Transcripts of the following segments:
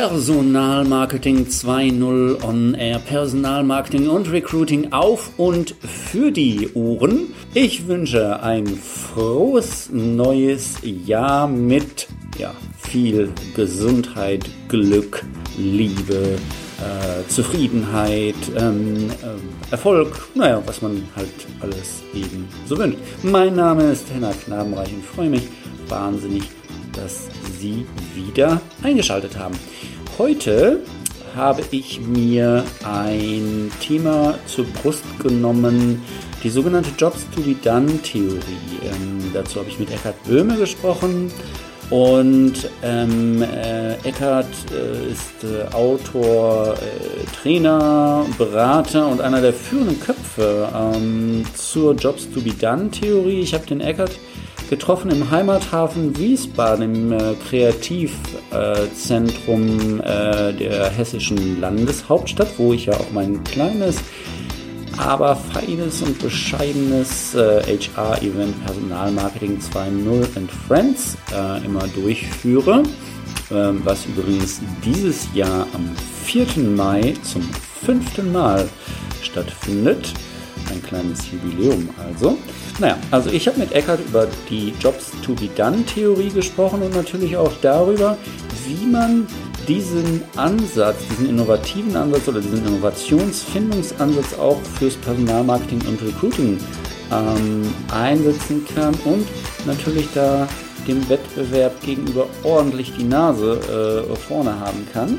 Personalmarketing 2.0 on Air, Personalmarketing und Recruiting auf und für die Ohren. Ich wünsche ein frohes neues Jahr mit ja, viel Gesundheit, Glück, Liebe, äh, Zufriedenheit, ähm, äh, Erfolg, naja, was man halt alles eben so wünscht. Mein Name ist Henna Knabenreich und freue mich wahnsinnig, dass Sie wieder eingeschaltet haben. Heute habe ich mir ein Thema zur Brust genommen, die sogenannte Jobs to be done Theorie. Ähm, dazu habe ich mit Eckhard Böhme gesprochen. Und ähm, äh, Eckhart äh, ist äh, Autor, äh, Trainer, Berater und einer der führenden Köpfe ähm, zur Jobs to be Done Theorie. Ich habe den Eckhart getroffen im Heimathafen Wiesbaden, im äh, Kreativzentrum äh, der hessischen Landeshauptstadt, wo ich ja auch mein kleines, aber feines und bescheidenes äh, HR-Event Personalmarketing 2.0 and Friends äh, immer durchführe, ähm, was übrigens dieses Jahr am 4. Mai zum fünften Mal stattfindet. Ein kleines Jubiläum also. Naja, also ich habe mit Eckert über die Jobs to be done Theorie gesprochen und natürlich auch darüber, wie man diesen Ansatz, diesen innovativen Ansatz oder diesen Innovationsfindungsansatz auch fürs Personalmarketing und Recruiting ähm, einsetzen kann und natürlich da dem Wettbewerb gegenüber ordentlich die Nase äh, vorne haben kann.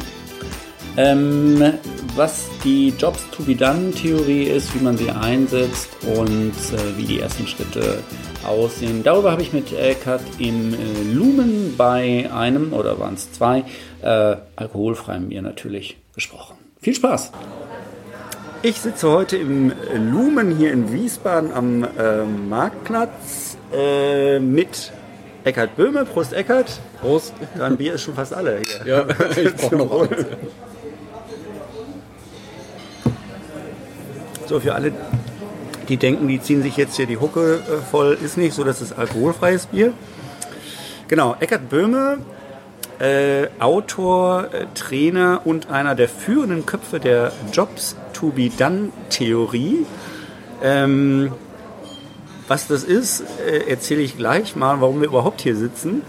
Ähm, was die Jobs to be done Theorie ist, wie man sie einsetzt und äh, wie die ersten Schritte aussehen. Darüber habe ich mit Eckart im äh, Lumen bei einem oder waren es zwei äh, alkoholfreien Bier natürlich gesprochen. Viel Spaß! Ich sitze heute im Lumen hier in Wiesbaden am äh, Marktplatz äh, mit Eckhard Böhme. Prost, Eckhard. Prost. Dein Bier ist schon fast alle hier. Ja, ich brauche noch eins. So, für alle, die denken, die ziehen sich jetzt hier die Hucke äh, voll, ist nicht so, das ist alkoholfreies Bier. Genau, Eckhard Böhme, äh, Autor, äh, Trainer und einer der führenden Köpfe der Jobs to be done Theorie. Ähm, was das ist, äh, erzähle ich gleich mal, warum wir überhaupt hier sitzen.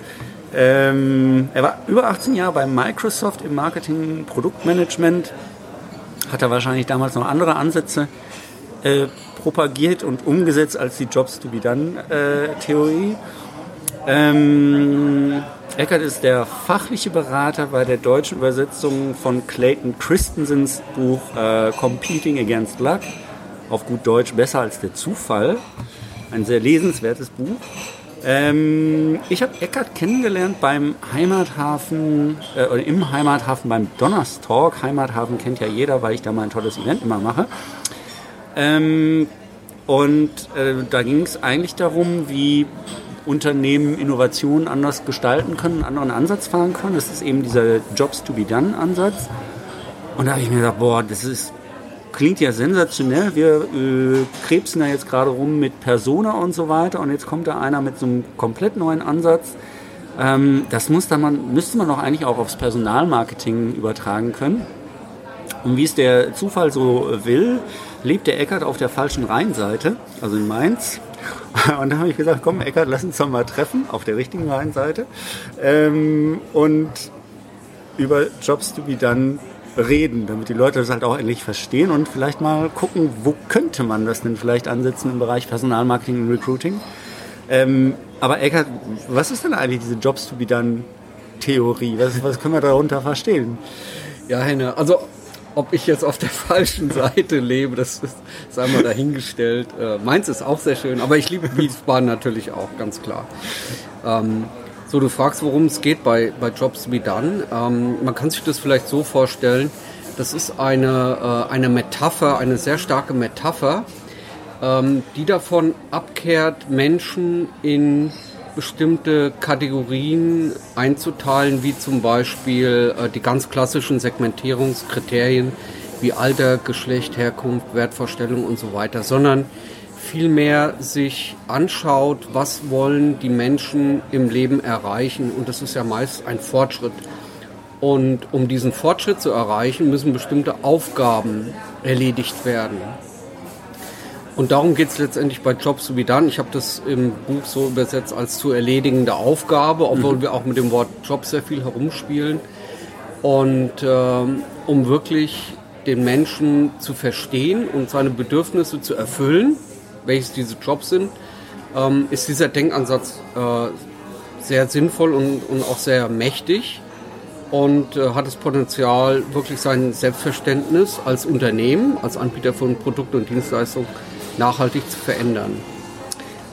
Ähm, er war über 18 Jahre bei Microsoft im Marketing, Produktmanagement, hat er wahrscheinlich damals noch andere Ansätze äh, propagiert und umgesetzt als die Jobs to be done äh, Theorie. Ähm, Eckert ist der fachliche Berater bei der deutschen Übersetzung von Clayton Christensens Buch äh, Competing Against Luck. Auf gut Deutsch besser als der Zufall. Ein sehr lesenswertes Buch. Ähm, ich habe Eckert kennengelernt beim Heimathafen, äh, oder im Heimathafen beim Donnerstalk. Heimathafen kennt ja jeder, weil ich da mal ein tolles Event immer mache. Ähm, und äh, da ging es eigentlich darum, wie Unternehmen Innovationen anders gestalten können, einen anderen Ansatz fahren können. Das ist eben dieser Jobs to be done Ansatz. Und da habe ich mir gedacht, boah, das ist, klingt ja sensationell. Wir äh, krebsen da jetzt gerade rum mit Persona und so weiter. Und jetzt kommt da einer mit so einem komplett neuen Ansatz. Ähm, das muss da man, müsste man doch eigentlich auch aufs Personalmarketing übertragen können. Und wie es der Zufall so will, lebt der Eckert auf der falschen Rheinseite, also in Mainz. Und da habe ich gesagt, komm Eckert, lass uns doch mal treffen, auf der richtigen Rheinseite. Ähm, und über Jobs to be done reden, damit die Leute das halt auch endlich verstehen und vielleicht mal gucken, wo könnte man das denn vielleicht ansetzen im Bereich Personalmarketing und Recruiting. Ähm, aber Eckert, was ist denn eigentlich diese Jobs to be done Theorie? Was, was können wir darunter verstehen? Ja, Henne, also ob ich jetzt auf der falschen Seite lebe, das ist, sei mal dahingestellt. Äh, meins ist auch sehr schön, aber ich liebe Wiesbaden natürlich auch, ganz klar. Ähm, so, du fragst, worum es geht bei, bei Jobs wie dann. Ähm, man kann sich das vielleicht so vorstellen, das ist eine, äh, eine Metapher, eine sehr starke Metapher, ähm, die davon abkehrt, Menschen in bestimmte Kategorien einzuteilen, wie zum Beispiel äh, die ganz klassischen Segmentierungskriterien wie Alter, Geschlecht, Herkunft, Wertvorstellung und so weiter, sondern vielmehr sich anschaut, was wollen die Menschen im Leben erreichen und das ist ja meist ein Fortschritt. Und um diesen Fortschritt zu erreichen, müssen bestimmte Aufgaben erledigt werden. Und darum geht es letztendlich bei Jobs wie dann. Ich habe das im Buch so übersetzt als zu erledigende Aufgabe, obwohl mhm. wir auch mit dem Wort Job sehr viel herumspielen. Und ähm, um wirklich den Menschen zu verstehen und seine Bedürfnisse zu erfüllen, welches diese Jobs sind, ähm, ist dieser Denkansatz äh, sehr sinnvoll und, und auch sehr mächtig und äh, hat das Potenzial, wirklich sein Selbstverständnis als Unternehmen, als Anbieter von Produkten und Dienstleistungen nachhaltig zu verändern.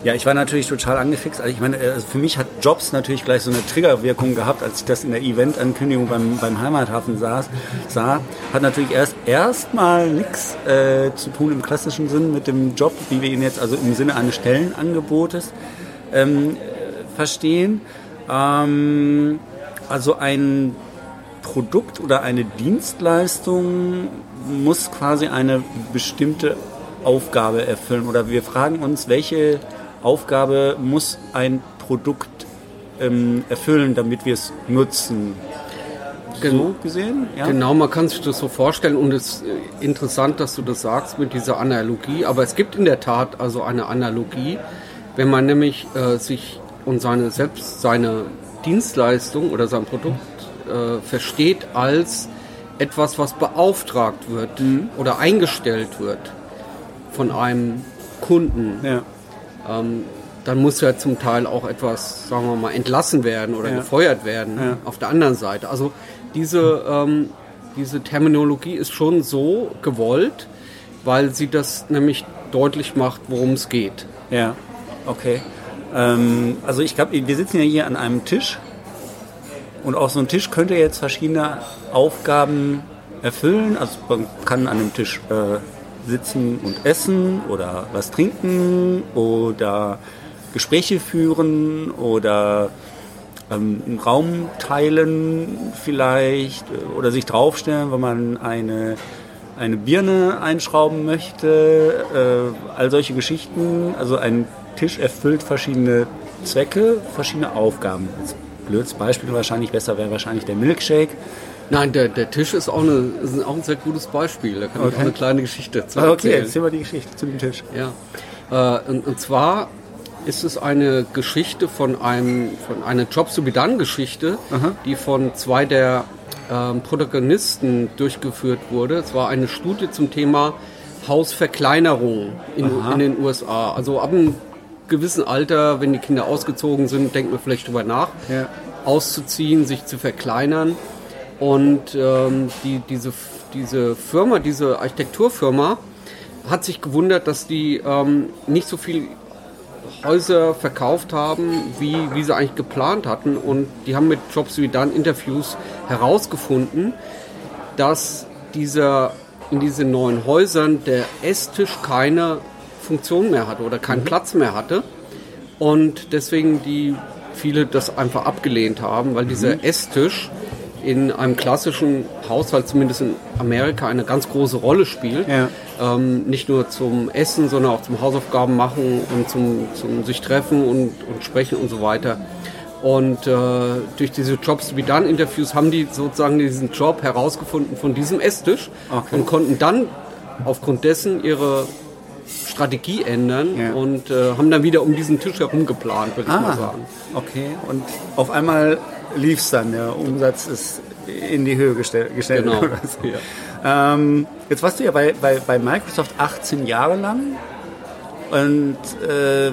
Ja, ich war natürlich total angefixt. Also ich meine, also für mich hat Jobs natürlich gleich so eine Triggerwirkung gehabt, als ich das in der Event-Ankündigung beim, beim Heimathafen saß, sah. Hat natürlich erst erstmal nichts äh, zu tun im klassischen Sinn mit dem Job, wie wir ihn jetzt also im Sinne eines Stellenangebotes ähm, verstehen. Ähm, also ein Produkt oder eine Dienstleistung muss quasi eine bestimmte Aufgabe erfüllen. Oder wir fragen uns, welche Aufgabe muss ein Produkt ähm, erfüllen, damit wir es nutzen. So gesehen? Ja? Genau, man kann sich das so vorstellen und es ist äh, interessant, dass du das sagst mit dieser Analogie, aber es gibt in der Tat also eine Analogie, wenn man nämlich äh, sich und seine selbst seine Dienstleistung oder sein Produkt äh, versteht als etwas, was beauftragt wird mhm. oder eingestellt wird von einem Kunden. Ja ähm, dann muss ja zum Teil auch etwas, sagen wir mal, entlassen werden oder ja. gefeuert werden ja. auf der anderen Seite. Also diese, ähm, diese Terminologie ist schon so gewollt, weil sie das nämlich deutlich macht, worum es geht. Ja, okay. Ähm, also ich glaube, wir sitzen ja hier an einem Tisch und auch so ein Tisch könnte jetzt verschiedene Aufgaben erfüllen. Also man kann an dem Tisch äh, sitzen und essen oder was trinken oder Gespräche führen oder ähm, einen Raum teilen vielleicht oder sich draufstellen, wenn man eine, eine Birne einschrauben möchte. Äh, all solche Geschichten. Also ein Tisch erfüllt verschiedene Zwecke, verschiedene Aufgaben. Als blödes Beispiel wahrscheinlich besser wäre wahrscheinlich der Milkshake. Nein, der, der Tisch ist auch, eine, ist auch ein sehr gutes Beispiel. Da kann okay. ich auch eine kleine Geschichte zu erzählen. Okay, erzähl mal die Geschichte zu dem Tisch. Ja. Äh, und, und zwar ist es eine Geschichte von einem, von einer Jobs to be done Geschichte, Aha. die von zwei der ähm, Protagonisten durchgeführt wurde. Es war eine Studie zum Thema Hausverkleinerung in, in den USA. Also ab einem gewissen Alter, wenn die Kinder ausgezogen sind, denkt man vielleicht drüber nach, ja. auszuziehen, sich zu verkleinern. Und ähm, die, diese, diese Firma, diese Architekturfirma, hat sich gewundert, dass die ähm, nicht so viel Häuser verkauft haben, wie, wie sie eigentlich geplant hatten. Und die haben mit Jobs wie dann Interviews herausgefunden, dass dieser, in diesen neuen Häusern der Esstisch keine Funktion mehr hatte oder keinen mhm. Platz mehr hatte. Und deswegen die viele das einfach abgelehnt haben, weil mhm. dieser Esstisch in einem klassischen Haushalt, zumindest in Amerika, eine ganz große Rolle spielt. Ja. Ähm, nicht nur zum Essen, sondern auch zum Hausaufgaben machen und zum, zum sich treffen und, und sprechen und so weiter. Und äh, durch diese Jobs wie dann Interviews haben die sozusagen diesen Job herausgefunden von diesem Esstisch okay. und konnten dann aufgrund dessen ihre Strategie ändern ja. und äh, haben dann wieder um diesen Tisch herum geplant, würde ich ah, mal sagen. Okay, und auf einmal lief es dann, der Umsatz ist in die Höhe gestellt. gestellt genau. So. Ja. Ähm, jetzt warst du ja bei, bei, bei Microsoft 18 Jahre lang. Und äh,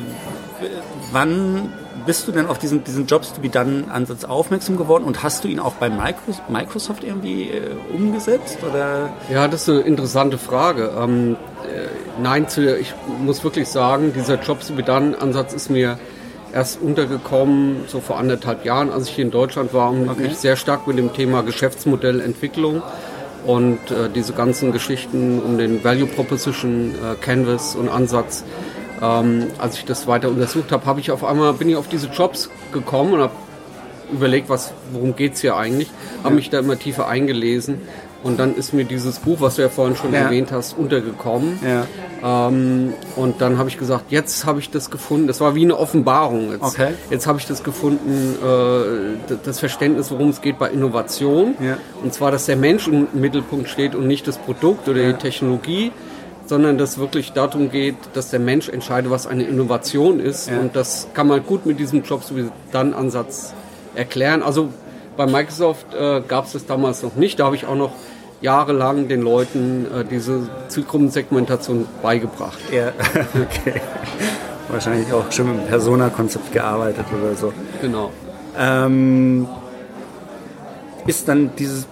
wann bist du denn auf diesen, diesen Jobs to be done Ansatz aufmerksam geworden und hast du ihn auch bei Microsoft irgendwie äh, umgesetzt? Oder? Ja, das ist eine interessante Frage. Ähm, äh, nein, zu, ich muss wirklich sagen, dieser Jobs to be done Ansatz ist mir erst untergekommen, so vor anderthalb Jahren, als ich hier in Deutschland war und okay. mich sehr stark mit dem Thema Geschäftsmodellentwicklung und äh, diese ganzen Geschichten um den Value Proposition äh, Canvas und Ansatz. Ähm, als ich das weiter untersucht habe, habe ich auf einmal bin ich auf diese Jobs gekommen und habe überlegt, was, worum geht es hier eigentlich, habe mich da immer tiefer eingelesen Und dann ist mir dieses Buch, was du ja vorhin schon Ja. erwähnt hast, untergekommen. Ja. Ähm, und dann habe ich gesagt, jetzt habe ich das gefunden. Das war wie eine Offenbarung. Jetzt, Okay. jetzt habe ich das gefunden, äh, das Verständnis, worum es geht bei Innovation. Ja. Und zwar, dass der Mensch im Mittelpunkt steht und nicht das Produkt oder die Technologie, sondern dass wirklich darum geht, dass der Mensch entscheidet, was eine Innovation ist. Ja. Und das kann man gut mit diesem Job dann Ansatz erklären. Also bei Microsoft äh, gab es das damals noch nicht. Da habe ich auch noch jahrelang den Leuten äh, diese Zielgruppensegmentation beigebracht. Ja, okay. Wahrscheinlich auch schon mit dem Persona-Konzept gearbeitet oder so. Genau. Ähm, ist dann dieses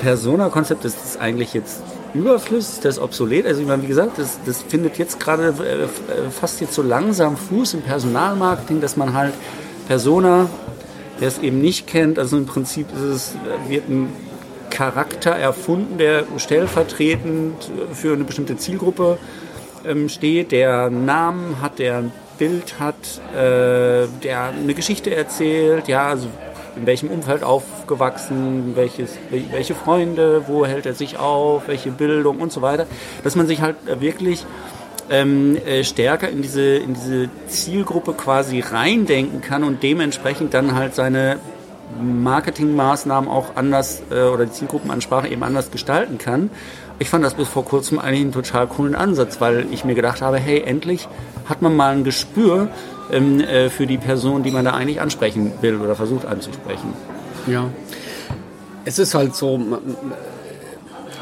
Persona-Konzept, ist das eigentlich jetzt überflüssig, ist das obsolet? Also ich meine, wie gesagt, das, das findet jetzt gerade äh, äh, fast jetzt so langsam Fuß im Personalmarketing, dass man halt Persona, der es eben nicht kennt, also im Prinzip ist es, äh, wird ein Charakter erfunden, der stellvertretend für eine bestimmte Zielgruppe ähm, steht, der einen Namen hat, der ein Bild hat, äh, der eine Geschichte erzählt, ja, also in welchem Umfeld aufgewachsen, welches, wel- welche Freunde, wo hält er sich auf, welche Bildung und so weiter, dass man sich halt wirklich ähm, äh, stärker in diese, in diese Zielgruppe quasi reindenken kann und dementsprechend dann halt seine Marketingmaßnahmen auch anders äh, oder die Zielgruppenansprache eben anders gestalten kann. Ich fand das bis vor kurzem eigentlich einen total coolen Ansatz, weil ich mir gedacht habe, hey, endlich hat man mal ein Gespür ähm, äh, für die Person, die man da eigentlich ansprechen will oder versucht anzusprechen. Ja. Es ist halt so,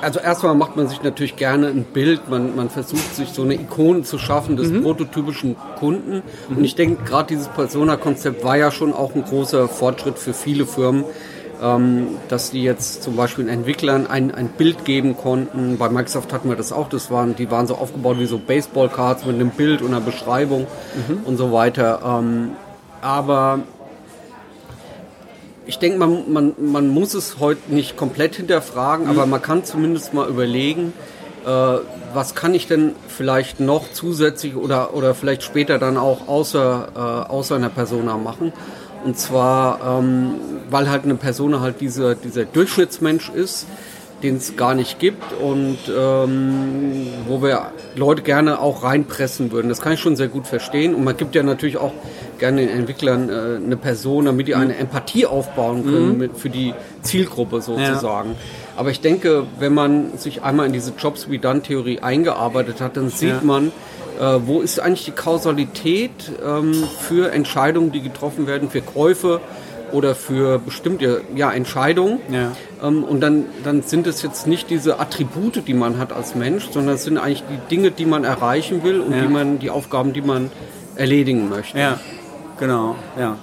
also erstmal macht man sich natürlich gerne ein Bild, man, man versucht sich so eine Ikone zu schaffen des prototypischen Kunden. Und ich denke, gerade dieses Persona-Konzept war ja schon auch ein großer Fortschritt für viele Firmen, ähm, dass die jetzt zum Beispiel Entwicklern ein, ein Bild geben konnten. Bei Microsoft hatten wir das auch, das waren, die waren so aufgebaut wie so Baseball-Cards mit einem Bild und einer Beschreibung und so weiter. Ähm, aber ich denke, man, man, man muss es heute nicht komplett hinterfragen, aber man kann zumindest mal überlegen, äh, was kann ich denn vielleicht noch zusätzlich oder, oder vielleicht später dann auch außer, äh, außer einer Persona machen. Und zwar, ähm, weil halt eine Persona halt dieser, dieser Durchschnittsmensch ist, den es gar nicht gibt und ähm, wo wir Leute gerne auch reinpressen würden. Das kann ich schon sehr gut verstehen. Und man gibt ja natürlich auch gerne den Entwicklern äh, eine Person, damit die eine Empathie aufbauen können mit, für die Zielgruppe sozusagen. Aber ich denke, wenn man sich einmal in diese Jobs wie Done Theorie eingearbeitet hat, dann sieht Ja. man, äh, wo ist eigentlich die Kausalität ähm, für Entscheidungen, die getroffen werden, für Käufe oder für bestimmte ja, Entscheidungen. Ja. Ähm, und dann, dann sind es jetzt nicht diese Attribute, die man hat als Mensch, sondern es sind eigentlich die Dinge, die man erreichen will und Ja. die man, die Aufgaben, die man erledigen möchte. Ja, genau, ja.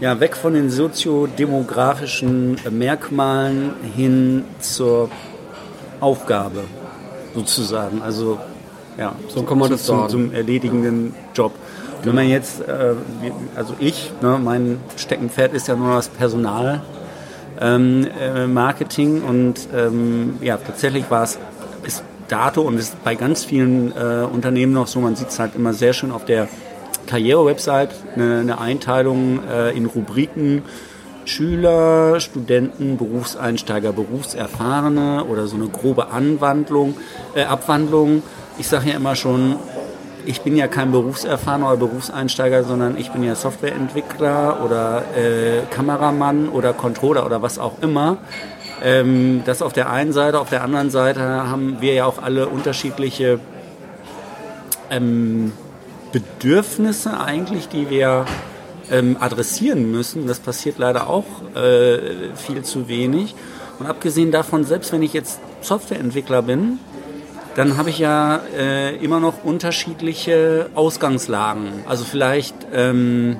Ja, weg von den soziodemografischen Merkmalen hin zur Aufgabe sozusagen. Also ja, So kann man das zum, zum erledigenden Job. Wenn man jetzt, äh, also ich, ne, mein Steckenpferd ist ja nur das Personal. Ähm, äh, Marketing und ähm, ja, tatsächlich war es bis dato und ist bei ganz vielen äh, Unternehmen noch so, man sieht es halt immer sehr schön auf der Karriere-Website, eine, eine Einteilung äh, in Rubriken Schüler, Studenten, Berufseinsteiger, Berufserfahrene oder so eine grobe Anwandlung, äh, Abwandlung. Ich sage ja immer schon, ich bin ja kein Berufserfahrener oder Berufseinsteiger, sondern ich bin ja Softwareentwickler oder äh, Kameramann oder Controller oder was auch immer. Ähm, das auf der einen Seite, auf der anderen Seite haben wir ja auch alle unterschiedliche ähm, Bedürfnisse eigentlich, die wir ähm, adressieren müssen. Das passiert leider auch äh, viel zu wenig. Und abgesehen davon, selbst wenn ich jetzt Softwareentwickler bin, dann habe ich ja äh, immer noch unterschiedliche Ausgangslagen. Also vielleicht ähm,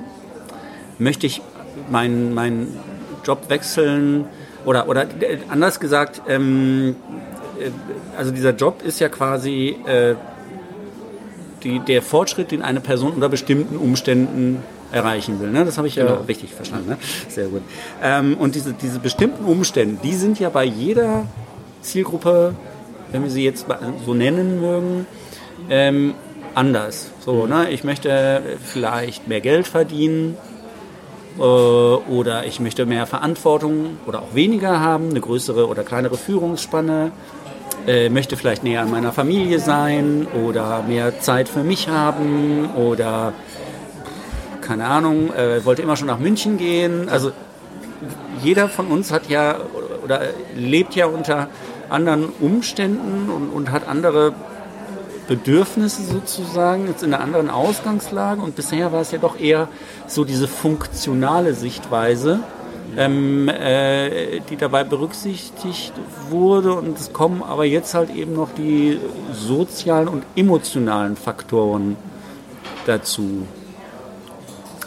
möchte ich meinen meinen Job wechseln oder, oder äh, anders gesagt, ähm, äh, also dieser Job ist ja quasi äh, die, der Fortschritt, den eine Person unter bestimmten Umständen erreichen will. Ne? Das habe ich ja Genau. richtig verstanden. Ne? Sehr gut. Ähm, und diese, diese bestimmten Umstände, die sind ja bei jeder Zielgruppe, wenn wir sie jetzt so nennen mögen, ähm, anders. So, ne? Ich möchte vielleicht mehr Geld verdienen. Äh, oder ich möchte mehr Verantwortung oder auch weniger haben, eine größere oder kleinere Führungsspanne. Äh, möchte vielleicht näher an meiner Familie sein oder mehr Zeit für mich haben oder keine Ahnung, äh, wollte immer schon nach München gehen. Also jeder von uns hat ja oder lebt ja unter anderen Umständen und, und hat andere Bedürfnisse sozusagen, jetzt in einer anderen Ausgangslage. Und bisher war es ja doch eher so diese funktionale Sichtweise, ähm, äh, die dabei berücksichtigt wurde. Und es kommen aber jetzt halt eben noch die sozialen und emotionalen Faktoren dazu.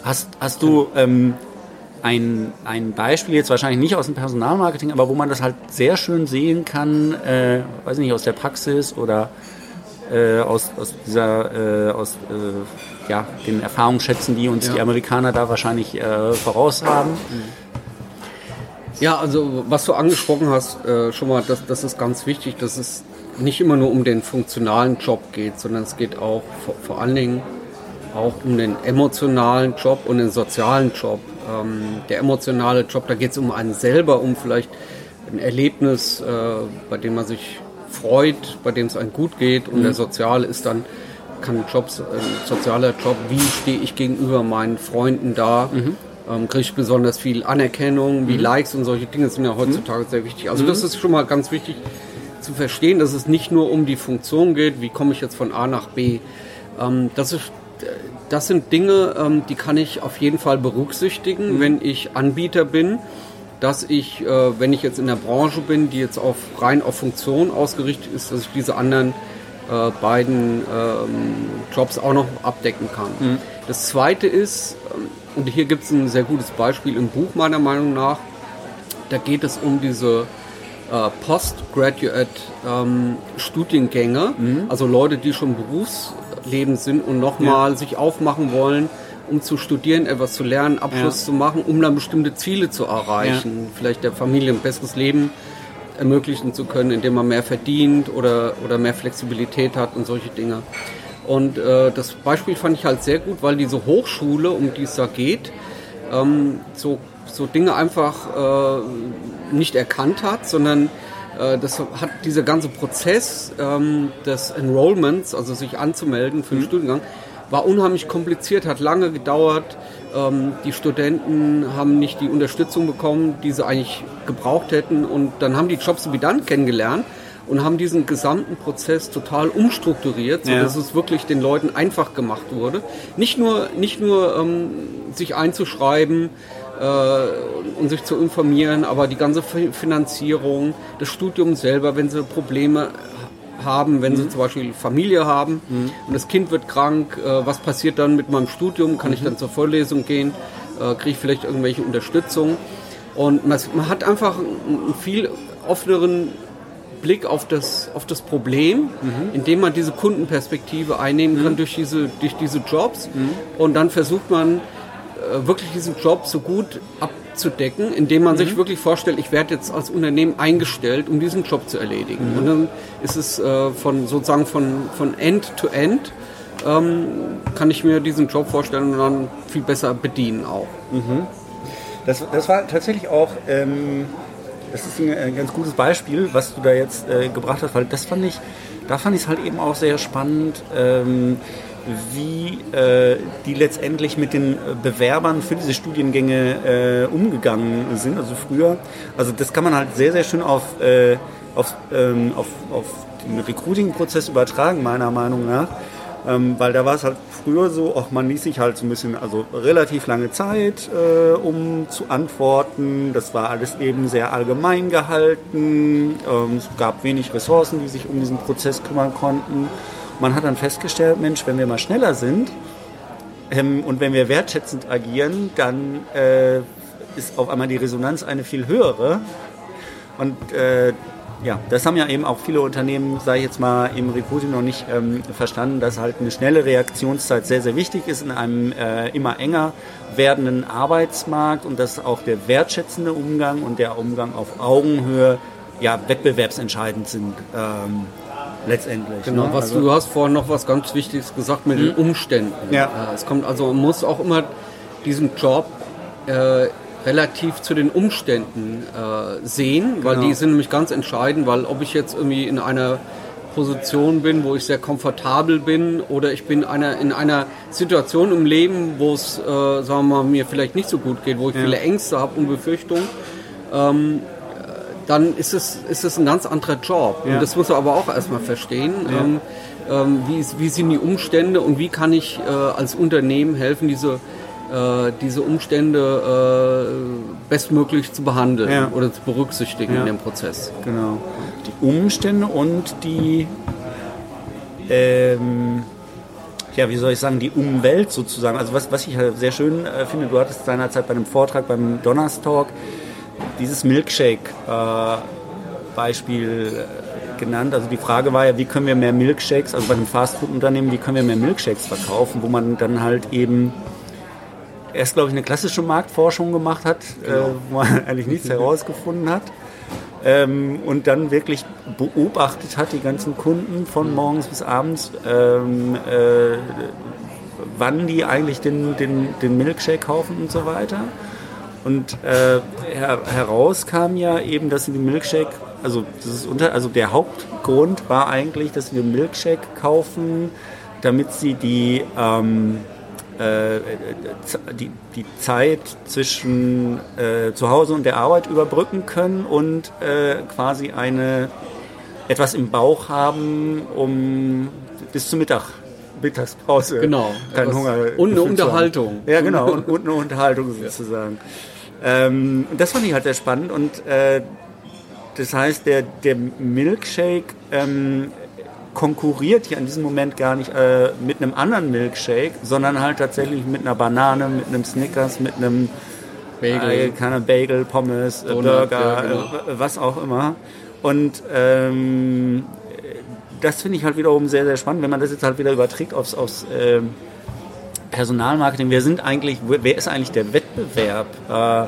Hast, hast du ähm, ein, ein Beispiel, jetzt wahrscheinlich nicht aus dem Personalmarketing, aber wo man das halt sehr schön sehen kann, äh, weiß nicht, aus der Praxis oder äh, aus, aus dieser, äh, aus äh, ja, den Erfahrungsschätzen, die uns ja. die Amerikaner da wahrscheinlich äh, voraus haben. Ja, also was du angesprochen hast, äh, schon mal, das, das ist ganz wichtig, dass es nicht immer nur um den funktionalen Job geht, sondern es geht auch vor, vor allen Dingen auch um den emotionalen Job und den sozialen Job. Ähm, der emotionale Job, da geht es um einen selber, um vielleicht ein Erlebnis, äh, bei dem man sich freut, bei dem es einem gut geht. Und mhm. der soziale ist dann, kann Jobs, ein sozialer Job, wie stehe ich gegenüber meinen Freunden da? Mhm. Ähm, kriege ich besonders viel Anerkennung, wie mhm. Likes und solche Dinge sind ja heutzutage sehr wichtig. Also das mhm. ist schon mal ganz wichtig zu verstehen, dass es nicht nur um die Funktion geht, wie komme ich jetzt von A nach B. Ähm, das ist das sind Dinge, ähm, die kann ich auf jeden Fall berücksichtigen, mhm. wenn ich Anbieter bin, dass ich, äh, wenn ich jetzt in der Branche bin, die jetzt auf rein auf Funktion ausgerichtet ist, dass ich diese anderen äh, beiden ähm, Jobs auch noch abdecken kann. Das zweite ist, ähm, und hier gibt es ein sehr gutes Beispiel im Buch meiner Meinung nach, da geht es um diese äh, Postgraduate ähm, Studiengänge, mhm. also Leute, die schon Berufs Leben sind und nochmal ja. sich aufmachen wollen, um zu studieren, etwas zu lernen, Abschluss ja. zu machen, um dann bestimmte Ziele zu erreichen. Ja. Vielleicht der Familie ein besseres Leben ermöglichen zu können, indem man mehr verdient oder, oder mehr Flexibilität hat und solche Dinge. Und äh, das Beispiel fand ich halt sehr gut, weil diese Hochschule, um die es da geht, ähm, so, so Dinge einfach äh, nicht erkannt hat, sondern äh, das hat dieser ganze Prozess ähm, des Enrollments, also sich anzumelden für den mhm. Studiengang, war unheimlich kompliziert, hat lange gedauert. Ähm, die Studenten haben nicht die Unterstützung bekommen, die sie eigentlich gebraucht hätten. Und dann haben die Jobs wie dann kennengelernt und haben diesen gesamten Prozess total umstrukturiert, sodass ja. es wirklich den Leuten einfach gemacht wurde. Nicht nur, nicht nur ähm, sich einzuschreiben, äh, und sich zu informieren, aber die ganze Finanzierung, das Studium selber, wenn sie Probleme haben, wenn mhm. sie zum Beispiel Familie haben mhm. und das Kind wird krank, äh, was passiert dann mit meinem Studium? Kann mhm. ich dann zur Vorlesung gehen? Äh, Kriege ich vielleicht irgendwelche Unterstützung? Und man, man hat einfach einen viel offeneren Blick auf das, auf das Problem, mhm. indem man diese Kundenperspektive einnehmen kann mhm. durch diese, durch diese Jobs. Mhm. Und dann versucht man äh, wirklich diesen Job so gut abzudecken, indem man mhm. sich wirklich vorstellt, ich werde jetzt als Unternehmen eingestellt, um diesen Job zu erledigen. Mhm. Und dann ist es äh, von sozusagen von, von End to End ähm, kann ich mir diesen Job vorstellen und dann viel besser bedienen auch. Mhm. Das, das war tatsächlich auch, ähm, das ist ein, ein, ganz gutes Beispiel, was du da jetzt äh, gebracht hast, weil das fand ich, da fand ich es halt eben auch sehr spannend. Ähm, wie äh, die letztendlich mit den Bewerbern für diese Studiengänge äh, umgegangen sind, also früher. Also das kann man halt sehr, sehr schön auf, äh, auf, ähm, auf, auf den Recruiting-Prozess übertragen, meiner Meinung nach. Ähm, weil da war es halt früher so, auch man ließ sich halt so ein bisschen, also relativ lange Zeit, äh, um zu antworten. Das war alles eben sehr allgemein gehalten. Ähm, es gab wenig Ressourcen, die sich um diesen Prozess kümmern konnten. Man hat dann festgestellt, Mensch, wenn wir mal schneller sind ähm, und wenn wir wertschätzend agieren, dann äh, ist auf einmal die Resonanz eine viel höhere. Und äh, ja, das haben ja eben auch viele Unternehmen, sage ich jetzt mal, im Recruiting noch nicht ähm, verstanden, dass halt eine schnelle Reaktionszeit sehr, sehr wichtig ist in einem äh, immer enger werdenden Arbeitsmarkt und dass auch der wertschätzende Umgang und der Umgang auf Augenhöhe ja wettbewerbsentscheidend sind. Ähm, letztendlich. Genau, ne? was also du hast vorhin noch was ganz Wichtiges gesagt mit mhm. den Umständen. Ja. Es kommt also, man muss auch immer diesen Job äh, relativ zu den Umständen äh, sehen, weil Genau. die sind nämlich ganz entscheidend, weil ob ich jetzt irgendwie in einer Position bin, wo ich sehr komfortabel bin oder ich bin einer, in einer Situation im Leben, wo es, äh, sagen wir mal, mir vielleicht nicht so gut geht, wo ich viele Ängste habe und Befürchtungen, ähm, äh, dann ist es, ist es ein ganz anderer Job. Ja. Und das muss man aber auch erstmal verstehen. Ähm, ähm, wie, wie sind die Umstände und wie kann ich äh, als Unternehmen helfen, diese, äh, diese Umstände äh, bestmöglich zu behandeln Ja. oder zu berücksichtigen Ja. in dem Prozess. Genau. Die Umstände und die, ähm, ja, wie soll ich sagen, die Umwelt sozusagen. Also was, was ich halt sehr schön äh, finde, du hattest seinerzeit bei einem Vortrag beim Donnerstalk dieses Milkshake-Beispiel äh, genannt. Also die Frage war ja, wie können wir mehr Milkshakes, also bei einem Fastfood-Unternehmen, wie können wir mehr Milkshakes verkaufen, wo man dann halt eben erst, glaube ich, eine klassische Marktforschung gemacht hat, äh, wo man eigentlich nichts herausgefunden hat. Ähm, und dann wirklich beobachtet hat, die ganzen Kunden von morgens bis abends, ähm, äh, wann die eigentlich den, den, den Milkshake kaufen und so weiter. Und äh, her, heraus kam ja eben, dass sie den Milkshake, also, das ist unter, also der Hauptgrund war eigentlich, dass sie den Milkshake kaufen, damit sie die, ähm, äh, z- die, die Zeit zwischen äh, zu Hause und der Arbeit überbrücken können und äh, quasi eine etwas im Bauch haben, um bis zum Mittag, Mittagspause, Genau. keinen Etwas- Hunger und eine. Unterhaltung. Ja, genau, und, und eine Unterhaltung sozusagen. Ähm, und das fand ich halt sehr spannend und äh, das heißt, der, der Milkshake ähm, konkurriert hier in diesem Moment gar nicht äh, mit einem anderen Milkshake, sondern halt tatsächlich mit einer Banane, mit einem Snickers, mit einem Bagel. äh, keine Bagel, Pommes, äh, Donut, Burger, ja, genau. äh, was auch immer. Und ähm, das finde ich halt wiederum sehr, sehr spannend, wenn man das jetzt halt wieder überträgt aufs, aufs ähm, Personalmarketing. Wer sind eigentlich, wer ist eigentlich der Wettbewerb? Äh,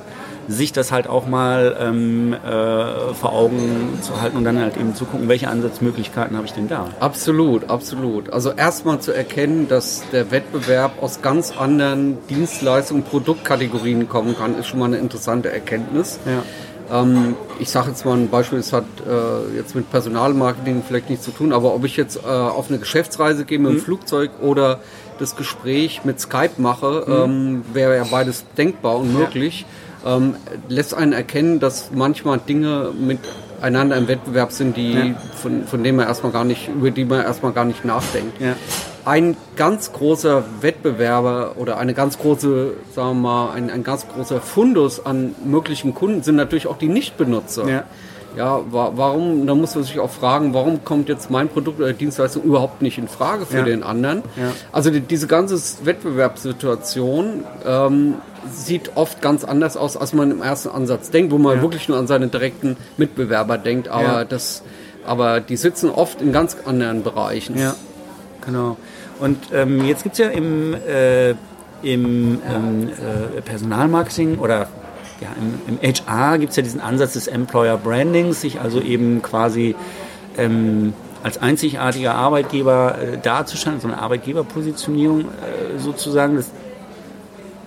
sich das halt auch mal ähm, äh, vor Augen zu halten und dann halt eben zu gucken, welche Ansatzmöglichkeiten habe ich denn da? Absolut, absolut. Also erstmal zu erkennen, dass der Wettbewerb aus ganz anderen Dienstleistungen, Produktkategorien kommen kann, ist schon mal eine interessante Erkenntnis. Ja. Ähm, ich sage jetzt mal ein Beispiel, es hat äh, jetzt mit Personalmarketing vielleicht nichts zu tun, aber ob ich jetzt äh, auf eine Geschäftsreise gehe mit dem Flugzeug oder das Gespräch mit Skype mache, ähm, wäre ja beides denkbar und möglich, ähm, lässt einen erkennen, dass manchmal Dinge miteinander im Wettbewerb sind, die Ja. von, von denen man erstmal gar nicht, über die man erstmal gar nicht nachdenkt. Ja. Ein ganz großer Wettbewerber oder eine ganz große, sagen wir mal, ein, ein ganz großer Fundus an möglichen Kunden sind natürlich auch die Nichtbenutzer. Ja. Ja, wa warum, da muss man sich auch fragen, warum kommt jetzt mein Produkt oder Dienstleistung überhaupt nicht in Frage für Ja. den anderen? Ja. Also die, diese ganze Wettbewerbssituation ähm, sieht oft ganz anders aus, als man im ersten Ansatz denkt, wo man Ja. wirklich nur an seine direkten Mitbewerber denkt, aber das, aber die sitzen oft in ganz anderen Bereichen. Ja, genau. Und ähm, jetzt gibt es ja im, äh, im ähm, äh, Personalmarketing oder ja, im, im HR gibt es ja diesen Ansatz des Employer Brandings, sich also eben quasi ähm, als einzigartiger Arbeitgeber äh, darzustellen, so eine Arbeitgeberpositionierung äh, sozusagen. Das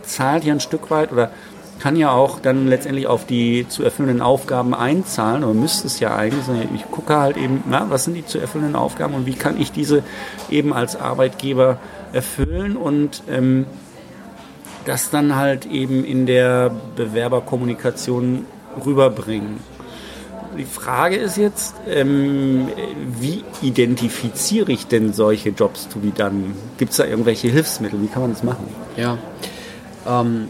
zahlt ja ein Stück weit oder kann ja auch dann letztendlich auf die zu erfüllenden Aufgaben einzahlen oder müsste es ja eigentlich. sondern Ich gucke halt eben, na, was sind die zu erfüllenden Aufgaben und wie kann ich diese eben als Arbeitgeber erfüllen und ähm, das dann halt eben in der Bewerberkommunikation rüberbringen. Die Frage ist jetzt, ähm, wie identifiziere ich denn solche Jobs to be done? Gibt es da irgendwelche Hilfsmittel? Wie kann man das machen? Ja. Ähm,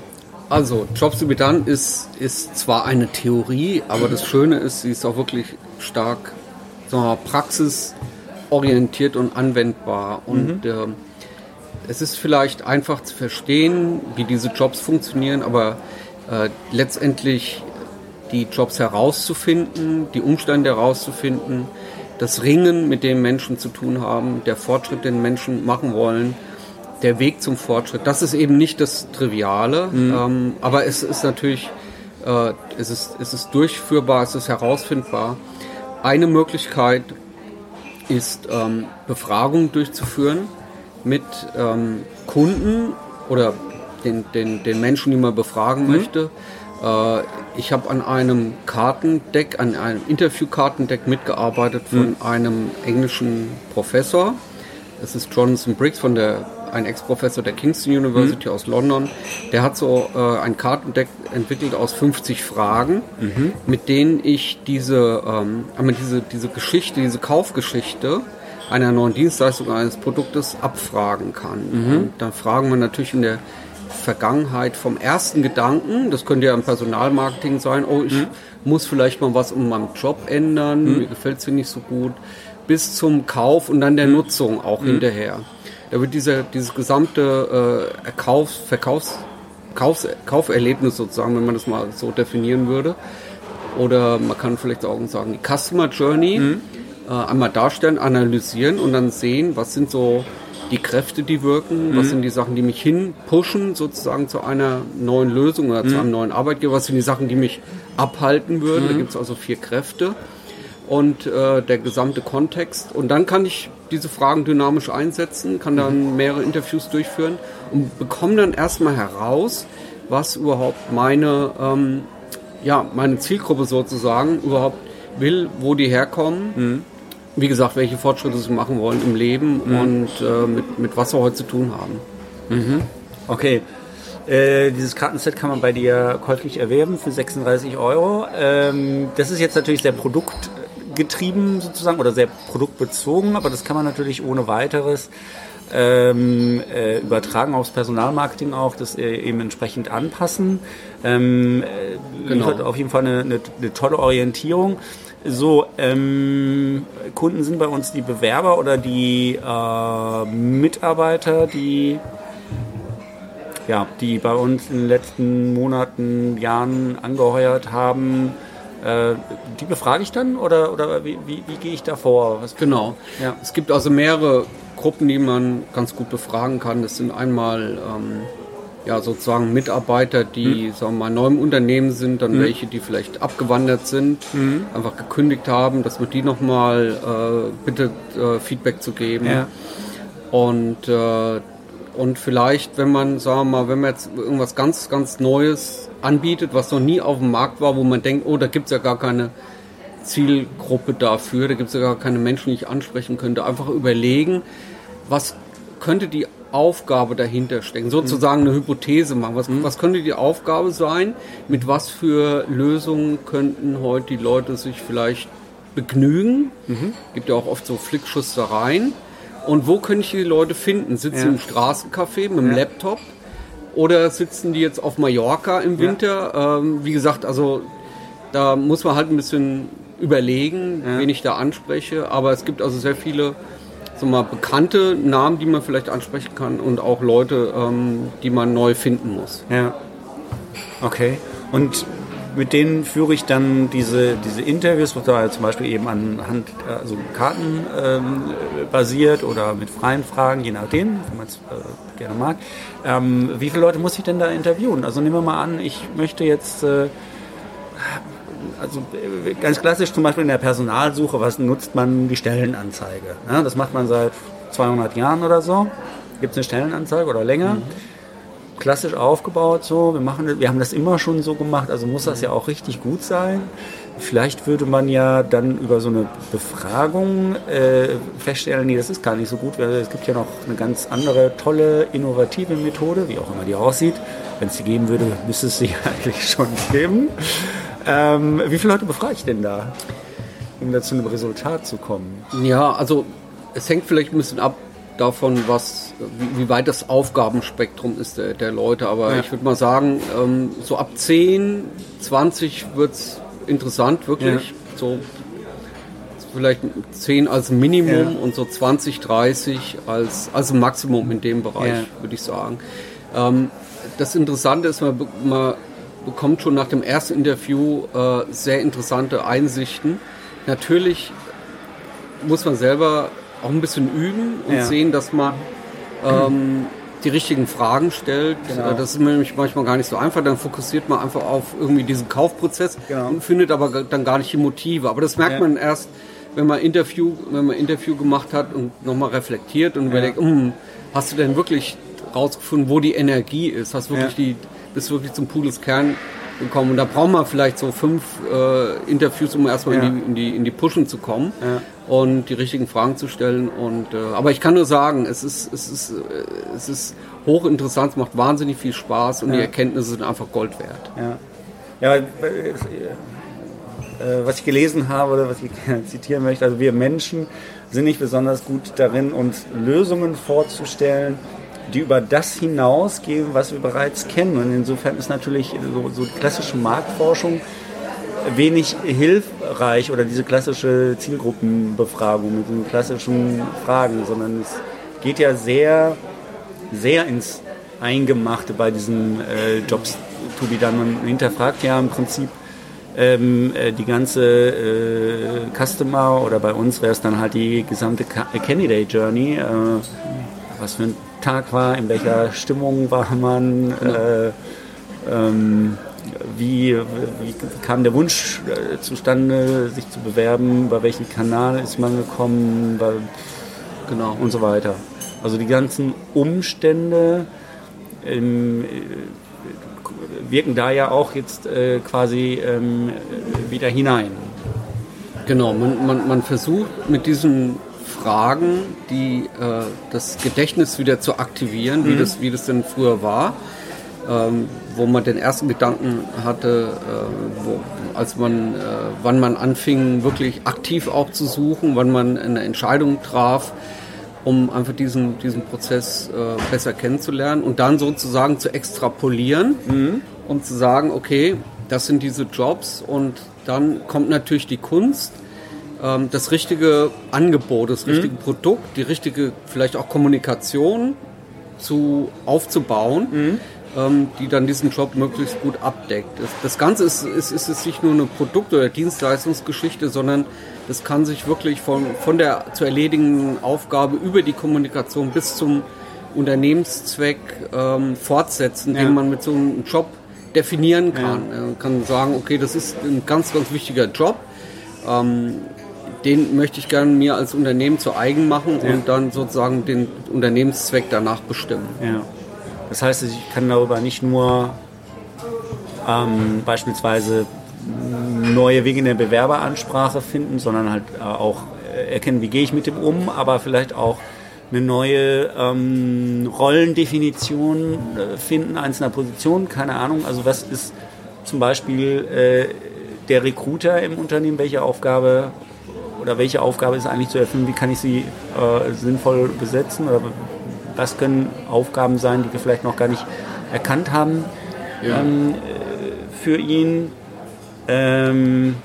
also, Jobs to be done ist, ist zwar eine Theorie, aber das Schöne ist, sie ist auch wirklich stark sagen wir mal, praxisorientiert und anwendbar. Und ähm, es ist vielleicht einfach zu verstehen, wie diese Jobs funktionieren, aber äh, letztendlich die Jobs herauszufinden, die Umstände herauszufinden, das Ringen, mit dem Menschen zu tun haben, der Fortschritt, den Menschen machen wollen, der Weg zum Fortschritt, das ist eben nicht das Triviale, ähm, aber es ist natürlich, äh, es, ist, es ist durchführbar, es ist herausfindbar. Eine Möglichkeit ist, ähm, Befragungen durchzuführen mit ähm, Kunden oder den, den, den Menschen, die man befragen mhm. möchte. Äh, ich habe an einem Kartendeck, an einem Interviewkartendeck mitgearbeitet von mhm. einem englischen Professor. Das ist Jonathan Briggs von der ein Ex-Professor der Kingston University mhm. aus London, der hat so äh, ein Kartendeck entwickelt aus 50 Fragen, mhm. mit denen ich diese, ähm, diese, diese Geschichte, diese Kaufgeschichte einer neuen Dienstleistung eines Produktes abfragen kann. Mhm. Und dann fragen wir natürlich in der Vergangenheit vom ersten Gedanken, das könnte ja im Personalmarketing sein, oh, ich mhm. muss vielleicht mal was um meinen Job ändern, mhm. mir gefällt es hier nicht so gut, bis zum Kauf und dann der mhm. Nutzung auch mhm. hinterher. Da wird dieser, dieses gesamte äh, Kaufs-, Verkaufs-, Kaufs-, Kauferlebnis sozusagen, wenn man das mal so definieren würde, oder man kann vielleicht auch sagen, die Customer Journey mhm. Äh, einmal darstellen, analysieren und dann sehen, was sind so die Kräfte, die wirken, mhm. was sind die Sachen, die mich hinpushen, sozusagen zu einer neuen Lösung oder mhm. zu einem neuen Arbeitgeber, was sind die Sachen, die mich abhalten würden. Da mhm. gibt es also vier Kräfte und äh, der gesamte Kontext. Und dann kann ich diese Fragen dynamisch einsetzen, kann dann mhm. mehrere Interviews durchführen und bekomme dann erstmal heraus, was überhaupt meine, ähm, ja, meine Zielgruppe sozusagen überhaupt will, wo die herkommen. Wie gesagt, welche Fortschritte sie machen wollen im Leben mhm. und äh, mit, mit was sie heute zu tun haben. Mhm. Okay. Äh, dieses Kartenset kann man bei dir käuflich erwerben für 36 Euro. Ähm, das ist jetzt natürlich sehr Produkt getrieben sozusagen oder sehr produktbezogen, aber das kann man natürlich ohne weiteres ähm, äh, übertragen aufs Personalmarketing auch, das äh, eben entsprechend anpassen. Ähm, äh, genau. Liefert auf jeden Fall eine, eine, eine tolle Orientierung. So, ähm, Kunden sind bei uns die Bewerber oder die äh, Mitarbeiter, die ja, die bei uns in den letzten Monaten, Jahren angeheuert haben, äh, die befrage ich dann oder, oder wie, wie, wie gehe ich da vor? Was genau. Ja. Es gibt also mehrere Gruppen, die man ganz gut befragen kann. Das sind einmal ähm, ja, sozusagen Mitarbeiter, die mhm. sagen wir mal, neu im Unternehmen sind, dann mhm. welche, die vielleicht abgewandert sind, mhm. einfach gekündigt haben, dass man die nochmal äh, bittet, äh, Feedback zu geben. Ja. Und, äh, und vielleicht, wenn man, sagen wir mal, wenn man jetzt irgendwas ganz, ganz Neues anbietet, was noch nie auf dem Markt war, wo man denkt, oh, da gibt es ja gar keine Zielgruppe dafür, da gibt es ja gar keine Menschen, die ich ansprechen könnte. Einfach überlegen, was könnte die Aufgabe dahinter stecken, sozusagen eine Hypothese machen. Was, mhm. was könnte die Aufgabe sein? Mit was für Lösungen könnten heute die Leute sich vielleicht begnügen? Mhm. Gibt ja auch oft so Flickschussereien. Und wo könnte ich die Leute finden? Sitzen ja. im Straßencafé mit dem ja. Laptop oder sitzen die jetzt auf Mallorca im Winter? Ja. Ähm, wie gesagt, also da muss man halt ein bisschen überlegen, wen ich da anspreche. Aber es gibt also sehr viele so mal, bekannte Namen, die man vielleicht ansprechen kann und auch Leute, ähm, die man neu finden muss. Ja. Okay. Und mit denen führe ich dann diese, diese Interviews, was da zum Beispiel eben anhand also Karten ähm, basiert oder mit freien Fragen, je nachdem, wenn man es äh, gerne mag. Ähm, wie viele Leute muss ich denn da interviewen? Also nehmen wir mal an, ich möchte jetzt äh, also äh, ganz klassisch zum Beispiel in der Personalsuche, was nutzt man die Stellenanzeige? Ja, das macht man seit 200 Jahren oder so. Gibt es eine Stellenanzeige oder länger? Mhm klassisch aufgebaut so. Wir, machen, wir haben das immer schon so gemacht, also muss das ja auch richtig gut sein. Vielleicht würde man ja dann über so eine Befragung äh, feststellen, nee, das ist gar nicht so gut. Es gibt ja noch eine ganz andere, tolle, innovative Methode, wie auch immer die aussieht. Wenn es die geben würde, müsste es sie eigentlich schon geben. Ähm, wie viele Leute befrage ich denn da, um da zu einem Resultat zu kommen? Ja, also es hängt vielleicht ein bisschen ab, davon, was, wie, wie, weit das Aufgabenspektrum ist der, der Leute. Aber ja. ich würde mal sagen, ähm, so ab 10, 20 wird es interessant, wirklich. Ja. So vielleicht 10 als Minimum ja. und so 20, 30 als, als Maximum in dem Bereich, würde ich sagen. Ähm, das Interessante ist, man, man, bekommt schon nach dem ersten Interview äh, sehr interessante Einsichten. Natürlich muss man selber auch ein bisschen üben und ja. sehen, dass man ähm, die richtigen Fragen stellt. Genau. Das ist nämlich manchmal gar nicht so einfach. Dann fokussiert man einfach auf irgendwie diesen Kaufprozess genau. und findet aber dann gar nicht die Motive. Aber das merkt ja. man erst, wenn man Interview, wenn man Interview gemacht hat und nochmal reflektiert und ja. überlegt, hm, hast du denn wirklich rausgefunden, wo die Energie ist. Hast wirklich Ja. die, bist wirklich zum Pudelskern gekommen. Und da braucht man vielleicht so fünf äh, Interviews, um erstmal Ja. in, die, in, die, in die Pushen zu kommen Ja. und die richtigen Fragen zu stellen. Und, äh, aber ich kann nur sagen, es ist, es ist, äh, es ist hochinteressant, es macht wahnsinnig viel Spaß und die Ja. Erkenntnisse sind einfach Gold wert. Ja, ja äh, äh, was ich gelesen habe oder was ich zitieren möchte, also wir Menschen sind nicht besonders gut darin, uns Lösungen vorzustellen, die über das hinausgehen, was wir bereits kennen. Und insofern ist natürlich so, so klassische Marktforschung wenig hilfreich oder diese klassische Zielgruppenbefragung mit den klassischen Fragen, sondern es geht ja sehr, sehr ins Eingemachte bei diesen äh, Jobs to be done. Man hinterfragt ja im Prinzip ähm, äh, die ganze äh, Customer oder bei uns wäre es dann halt die gesamte Ca- Candidate Journey. Was für ein Tag war, in welcher Stimmung war man, äh, ähm, wie, wie kam der Wunsch äh, zustande, sich zu bewerben, bei welchem Kanal ist man gekommen bei, Genau. und so weiter. Also die ganzen Umstände ähm, äh, wirken da ja auch jetzt äh, quasi ähm, wieder hinein. Genau, man, man, man versucht mit diesen Fragen, die äh, das Gedächtnis wieder zu aktivieren, wie, das, wie das denn früher war, ähm, wo man den ersten Gedanken hatte, äh, wo, als man, äh, wann man anfing, wirklich aktiv auch zu suchen, wann man eine Entscheidung traf, um einfach diesen, diesen Prozess äh, besser kennenzulernen und dann sozusagen zu extrapolieren und zu sagen, okay, das sind diese Jobs und dann kommt natürlich die Kunst, ähm, das richtige Angebot, das richtige Produkt, die richtige vielleicht auch Kommunikation zu aufzubauen, ähm, die dann diesen Job möglichst gut abdeckt. Das, Ganze ist, ist, ist jetzt nicht nur eine Produkt- oder Dienstleistungsgeschichte, sondern das kann sich wirklich von, von der zu erledigenden Aufgabe über die Kommunikation bis zum Unternehmenszweck ähm, fortsetzen, Ja. den man mit so einem Job definieren kann. Man kann sagen, okay, das ist ein ganz, ganz wichtiger Job. Ähm, den möchte ich gerne mir als Unternehmen zu eigen machen Ja. und dann sozusagen den Unternehmenszweck danach bestimmen. Ja. Das heißt, ich kann darüber nicht nur ähm, beispielsweise neue Wege in der Bewerberansprache finden, sondern halt äh, auch erkennen, wie gehe ich mit dem um, aber vielleicht auch eine neue ähm, Rollendefinition äh, finden, einzelner Positionen, keine Ahnung. Also was ist zum Beispiel äh, der Recruiter im Unternehmen, welche Aufgabe oder welche Aufgabe ist eigentlich zu erfüllen, wie kann ich sie äh, sinnvoll besetzen oder was können Aufgaben sein, die wir vielleicht noch gar nicht erkannt haben ähm, äh, für ihn. Ähm,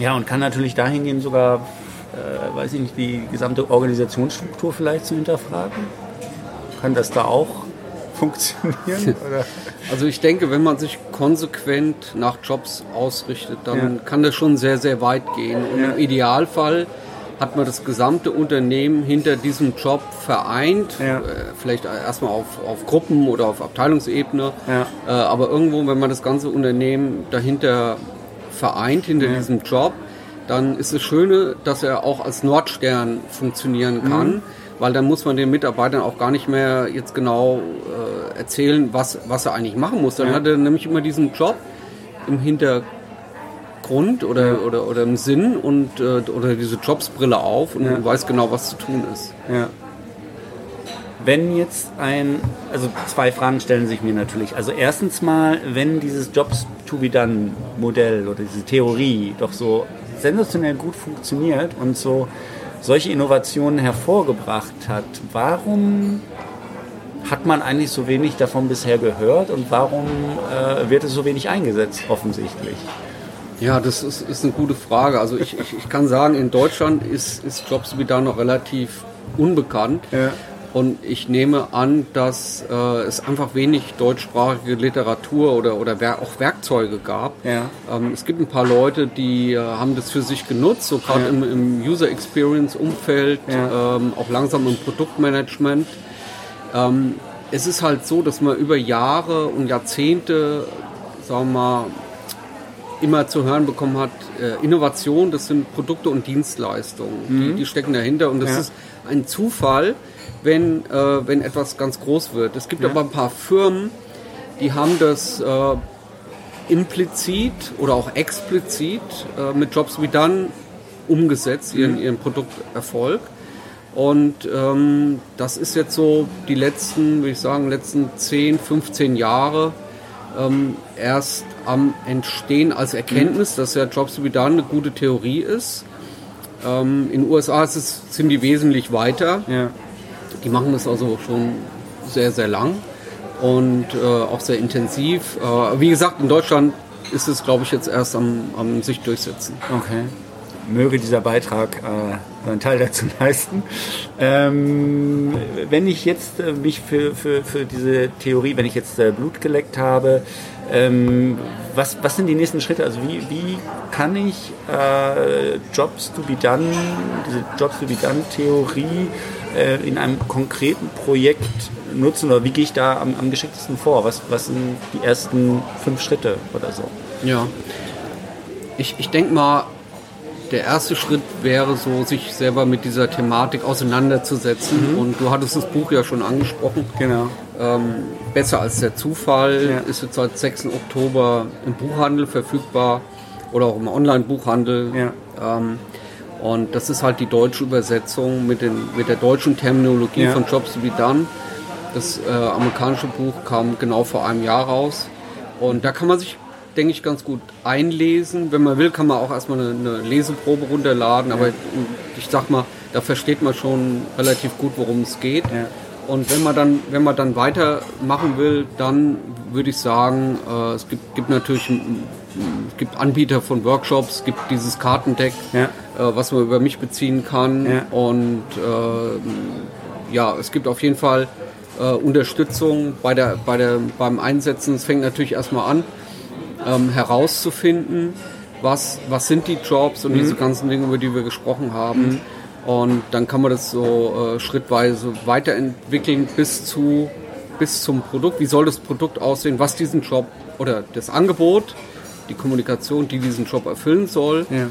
ja, und kann natürlich dahingehend sogar, äh, weiß ich nicht, die gesamte Organisationsstruktur vielleicht zu hinterfragen. Kann das da auch funktionieren? Oder? Also ich denke, wenn man sich konsequent nach Jobs ausrichtet, dann Ja. kann das schon sehr, sehr weit gehen. Und Ja. im Idealfall hat man das gesamte Unternehmen hinter diesem Job vereint, Ja. äh, vielleicht erstmal auf, auf Gruppen- oder auf Abteilungsebene, äh, aber irgendwo, wenn man das ganze Unternehmen dahinter vereint, hinter diesem Job, dann ist das Schöne, dass er auch als Nordstern funktionieren Mhm. Weil dann muss man den Mitarbeitern auch gar nicht mehr jetzt genau äh, erzählen, was, was er eigentlich machen muss. Dann Ja. hat er nämlich immer diesen Job im Hintergrund oder, oder, oder im Sinn und äh, oder diese Jobsbrille auf und Ja. weiß genau, was zu tun ist. Ja. Wenn jetzt ein, also zwei Fragen stellen sich mir natürlich. Also erstens mal, wenn dieses Jobs to be done Modell oder diese Theorie doch so sensationell gut funktioniert und so solche Innovationen hervorgebracht hat, warum hat man eigentlich so wenig davon bisher gehört und warum äh, wird es so wenig eingesetzt offensichtlich? Ja, das ist, ist eine gute Frage. Also ich, ich, ich kann sagen, in Deutschland ist, ist Jobs wieder noch relativ unbekannt. Ja. Und ich nehme an, dass äh, es einfach wenig deutschsprachige Literatur oder, oder auch Werkzeuge gab. Ja. Ähm, es gibt ein paar Leute, die äh, haben das für sich genutzt, so gerade Ja. im, im User Experience Umfeld, Ja. ähm, auch langsam im Produktmanagement. Ähm, es ist halt so, dass man über Jahre und Jahrzehnte, sagen wir mal, immer zu hören bekommen hat, äh, Innovation, das sind Produkte und Dienstleistungen, die, die stecken dahinter und das ist ein Zufall, wenn, äh, wenn etwas ganz groß wird. Es gibt Ja. aber ein paar Firmen, die haben das äh, implizit oder auch explizit äh, mit Jobs wie dann umgesetzt, ihren, ihren Produkterfolg. Und ähm, das ist jetzt so die letzten, würde ich sagen, letzten 10, 15 Jahre ähm, erst am Entstehen als Erkenntnis, dass ja Jobs wie dann eine gute Theorie ist. Ähm, in den USA ist es, sind die wesentlich weiter. Ja. Die machen das also schon sehr, sehr lang und äh, auch sehr intensiv. Äh, wie gesagt, in Deutschland ist es, glaube ich, jetzt erst am, am sich durchsetzen. Okay. Möge dieser Beitrag äh, seinen Teil dazu leisten. Ähm, wenn ich jetzt äh, mich für, für, für diese Theorie, wenn ich jetzt äh, Blut geleckt habe, ähm, was, was sind die nächsten Schritte? Also wie, wie kann ich äh, Jobs to be done, diese Jobs to be done Theorie äh, in einem konkreten Projekt nutzen oder wie gehe ich da am, am geschicktesten vor? Was, was sind die ersten fünf Schritte oder so? Ja. Ich, ich denke mal, der erste Schritt wäre so, sich selber mit dieser Thematik auseinanderzusetzen. Und du hattest das Buch ja schon angesprochen. Genau. Ähm, Besser als der Zufall Ja. ist jetzt seit 6. Oktober im Buchhandel verfügbar oder auch im Online-Buchhandel. Ja. Ähm, und das ist halt die deutsche Übersetzung mit, den, mit der deutschen Terminologie Ja. von Jobs to be done. Das äh, amerikanische Buch kam genau vor einem Jahr raus. Und da kann man sich, denke ich, ganz gut einlesen. Wenn man will, kann man auch erstmal eine, eine Leseprobe runterladen. Aber ich sag mal, da versteht man schon relativ gut, worum es geht. Ja. Und wenn man dann, wenn man dann weitermachen will, dann würde ich sagen, äh, es gibt, gibt natürlich es gibt Anbieter von Workshops, es gibt dieses Kartendeck, Ja. äh, was man über mich beziehen kann. Ja. Und äh, ja, es gibt auf jeden Fall äh, Unterstützung bei der, bei der, beim Einsetzen. Es fängt natürlich erstmal an, ähm, herauszufinden, was, was sind die Jobs und diese ganzen Dinge, über die wir gesprochen haben. Und dann kann man das so äh, schrittweise weiterentwickeln bis zu bis zum Produkt. Wie soll das Produkt aussehen? Was diesen Job oder das Angebot, die Kommunikation, die diesen Job erfüllen soll. Ja.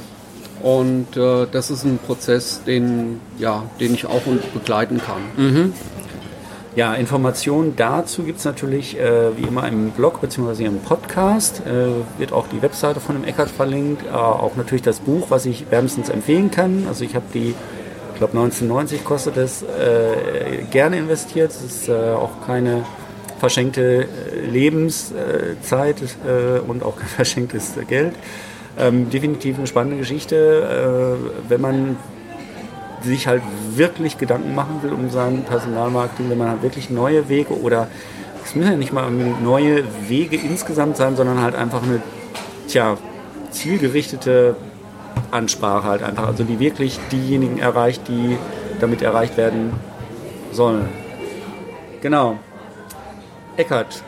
Und äh, das ist ein Prozess, den, ja, den ich auch begleiten kann. Ja, Informationen dazu gibt es natürlich äh, wie immer im Blog bzw. im Podcast. Äh, wird auch die Webseite von dem Eckart verlinkt. Äh, auch natürlich das Buch, was ich wärmstens empfehlen kann. Also ich habe die, ich glaube 1990 kostet es, äh, gerne investiert. Es ist äh, auch keine verschenkte äh, Lebenszeit und auch kein verschenktes Geld. Ähm, definitiv eine spannende Geschichte, wenn man sich halt wirklich Gedanken machen will um sein Personalmarketing, wenn man halt wirklich neue Wege oder es müssen ja nicht mal neue Wege insgesamt sein, sondern halt einfach eine tja, zielgerichtete Ansprache halt einfach, also die wirklich diejenigen erreicht, die damit erreicht werden sollen. Genau. Eckert,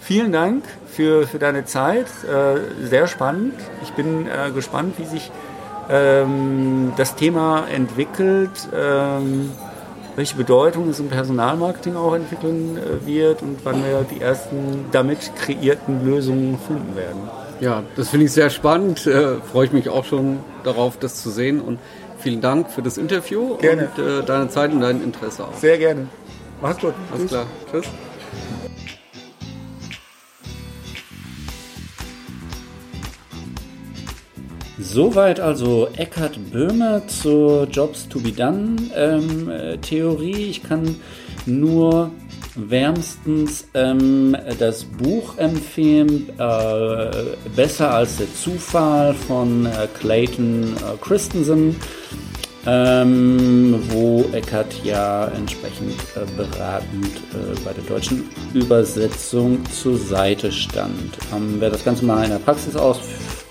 vielen Dank für, für deine Zeit. Äh, sehr spannend. Ich bin äh, gespannt, wie sich ähm, das Thema entwickelt, ähm, welche Bedeutung es im Personalmarketing auch entwickeln äh, wird und wann wir die ersten damit kreierten Lösungen finden werden. Ja, das finde ich sehr spannend. Äh, Freue ich mich auch schon darauf, das zu sehen. Und vielen Dank für das Interview Gerne. und äh, deine Zeit und dein Interesse auch. Sehr gerne. Mach's gut. Alles klar. Tschüss. Soweit also Eckhard Böhmer zur Jobs to be done ähm, äh, Theorie. Ich kann nur wärmstens ähm, das Buch empfehlen, äh, Besser als der Zufall von äh, Clayton äh, Christensen, ähm, wo Eckhart ja entsprechend äh, beratend äh, bei der deutschen Übersetzung zur Seite stand. Ähm, wer das Ganze mal in der Praxis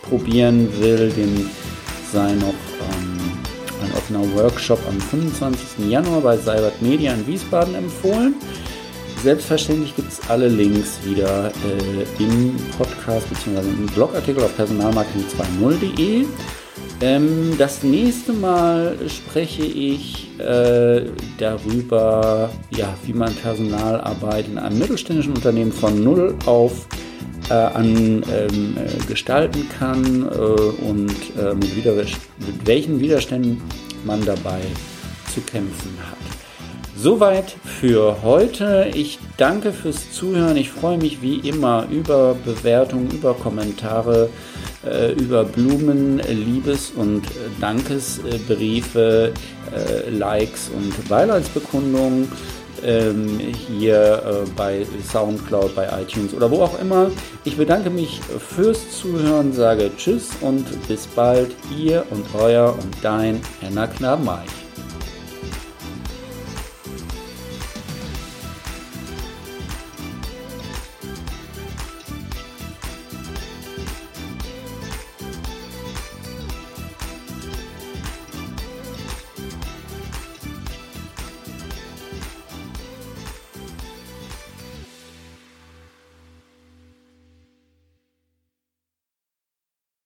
ausprobieren will, dem sei noch ähm, ein offener Workshop am 25. Januar bei Seibert Media in Wiesbaden empfohlen. Selbstverständlich gibt es alle Links wieder äh, im Podcast bzw. im Blogartikel auf personalmarketing20.de. Ähm, das nächste Mal spreche ich äh, darüber, ja, wie man Personalarbeit in einem mittelständischen Unternehmen von null auf äh, an ähm, äh, gestalten kann äh, und äh, mit, mit welchen Widerständen man dabei zu kämpfen hat. Soweit für heute. Ich danke fürs Zuhören. Ich freue mich wie immer über Bewertungen, über Kommentare, äh, über Blumen, Liebes- und Dankesbriefe, äh, Likes und Beileidsbekundungen ähm, hier äh, bei Soundcloud, bei iTunes oder wo auch immer. Ich bedanke mich fürs Zuhören, sage Tschüss und bis bald. Ihr und euer und dein Henna Knabenreich.